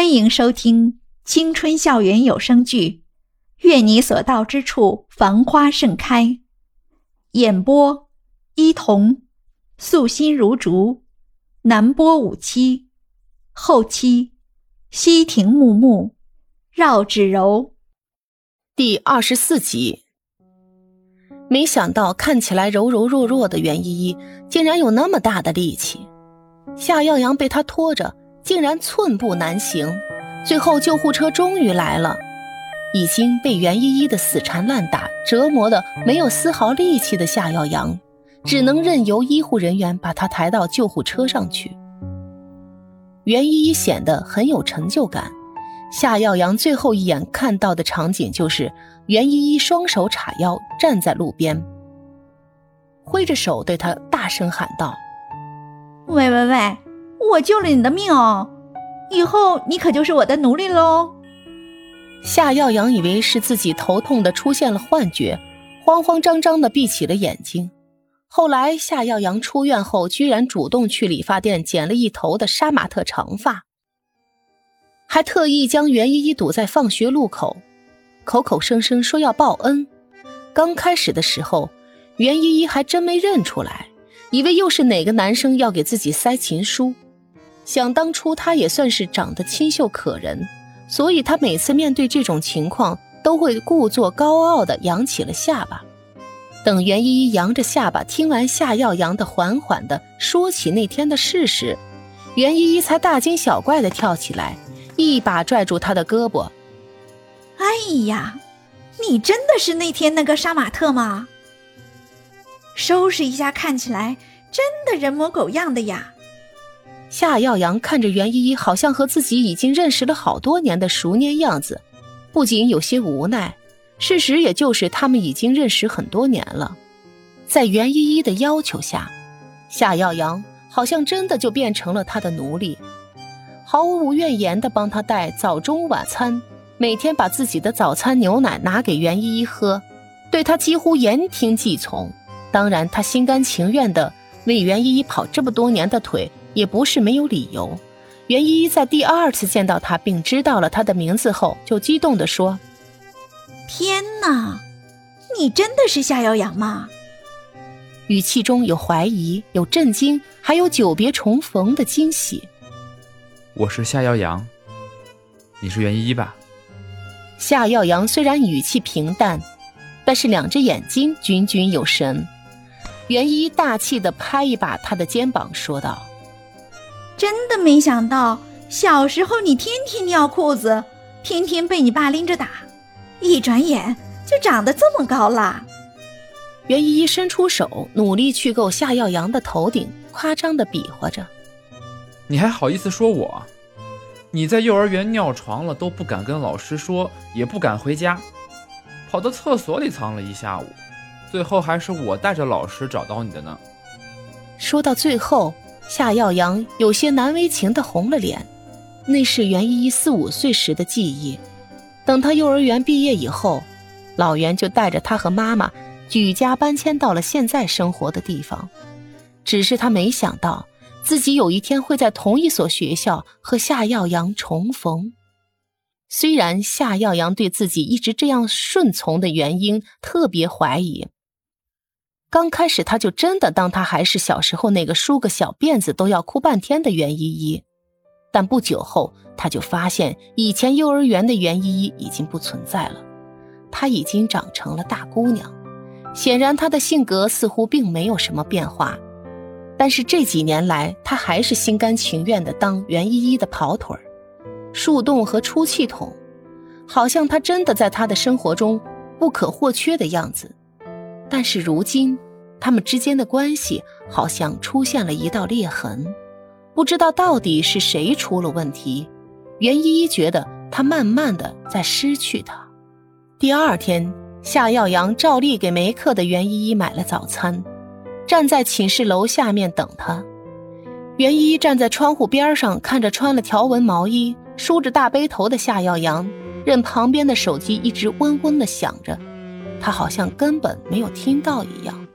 欢迎收听青春校园有声剧《愿你所到之处繁花盛开》，演播：伊童，素心如竹，南波五七，后期：西亭木木，绕指柔。第二十四集。没想到看起来柔柔弱弱的袁依依，竟然有那么大的力气。夏耀阳被她拖着。竟然寸步难行，最后救护车终于来了。已经被袁依依的死缠烂打折磨的没有丝毫力气的夏耀阳，只能任由医护人员把他抬到救护车上去。袁依依显得很有成就感。夏耀阳最后一眼看到的场景就是袁依依双手叉腰站在路边，挥着手对他大声喊道：“喂喂喂！”我救了你的命哦，以后你可就是我的奴隶喽。夏耀阳以为是自己头痛的出现了幻觉，慌慌张张的闭起了眼睛。后来夏耀阳出院后，居然主动去理发店剪了一头的杀马特长发，还特意将袁依依堵在放学路口，口口声声说要报恩。刚开始的时候，袁依依还真没认出来，以为又是哪个男生要给自己塞情书。想当初，她也算是长得清秀可人，所以她每次面对这种情况，都会故作高傲的扬起了下巴。等袁依依扬着下巴听完夏耀阳的缓缓的说起那天的事时，袁依依才大惊小怪的跳起来，一把拽住他的胳膊：“哎呀，你真的是那天那个杀马特吗？收拾一下，看起来真的人模狗样的呀！”夏耀阳看着袁依依，好像和自己已经认识了好多年的熟年样子，不仅有些无奈。事实也就是他们已经认识很多年了。在袁依依的要求下，夏耀阳好像真的就变成了他的奴隶，毫无怨言地帮他带早中晚餐，每天把自己的早餐牛奶拿给袁依依喝，对他几乎言听计从。当然，他心甘情愿地为袁依依跑这么多年的腿。也不是没有理由。袁依依在第二次见到他，并知道了他的名字后，就激动地说：“天哪，你真的是夏耀阳吗？”语气中有怀疑，有震惊，还有久别重逢的惊喜。我是夏耀阳，你是袁依依吧？夏耀阳虽然语气平淡，但是两只眼睛炯炯有神。袁依依大气地拍一把他的肩膀，说道。真的没想到，小时候你天天尿裤子，天天被你爸拎着打，一转眼就长得这么高了。袁依依伸出手，努力去够夏耀阳的头顶，夸张的比划着：“你还好意思说我？你在幼儿园尿床了都不敢跟老师说，也不敢回家，跑到厕所里藏了一下午，最后还是我带着老师找到你的呢。”说到最后。夏耀阳有些难为情的红了脸，那是袁依依四五岁时的记忆。等他幼儿园毕业以后，老袁就带着他和妈妈举家搬迁到了现在生活的地方。只是他没想到，自己有一天会在同一所学校和夏耀阳重逢。虽然夏耀阳对自己一直这样顺从的原因特别怀疑。刚开始，他就真的当他还是小时候那个梳个小辫子都要哭半天的袁依依，但不久后，他就发现以前幼儿园的袁依依已经不存在了，她已经长成了大姑娘。显然，她的性格似乎并没有什么变化，但是这几年来，她还是心甘情愿的当袁依依的跑腿树洞和出气筒，好像她真的在她的生活中不可或缺的样子。但是如今，他们之间的关系好像出现了一道裂痕，不知道到底是谁出了问题。袁依依觉得他慢慢的在失去他。第二天，夏耀阳照例给没课的袁依依买了早餐，站在寝室楼下面等他。袁依依站在窗户边上，看着穿了条纹毛衣、梳着大背头的夏耀阳，任旁边的手机一直嗡嗡的响着。他好像根本没有听到一样。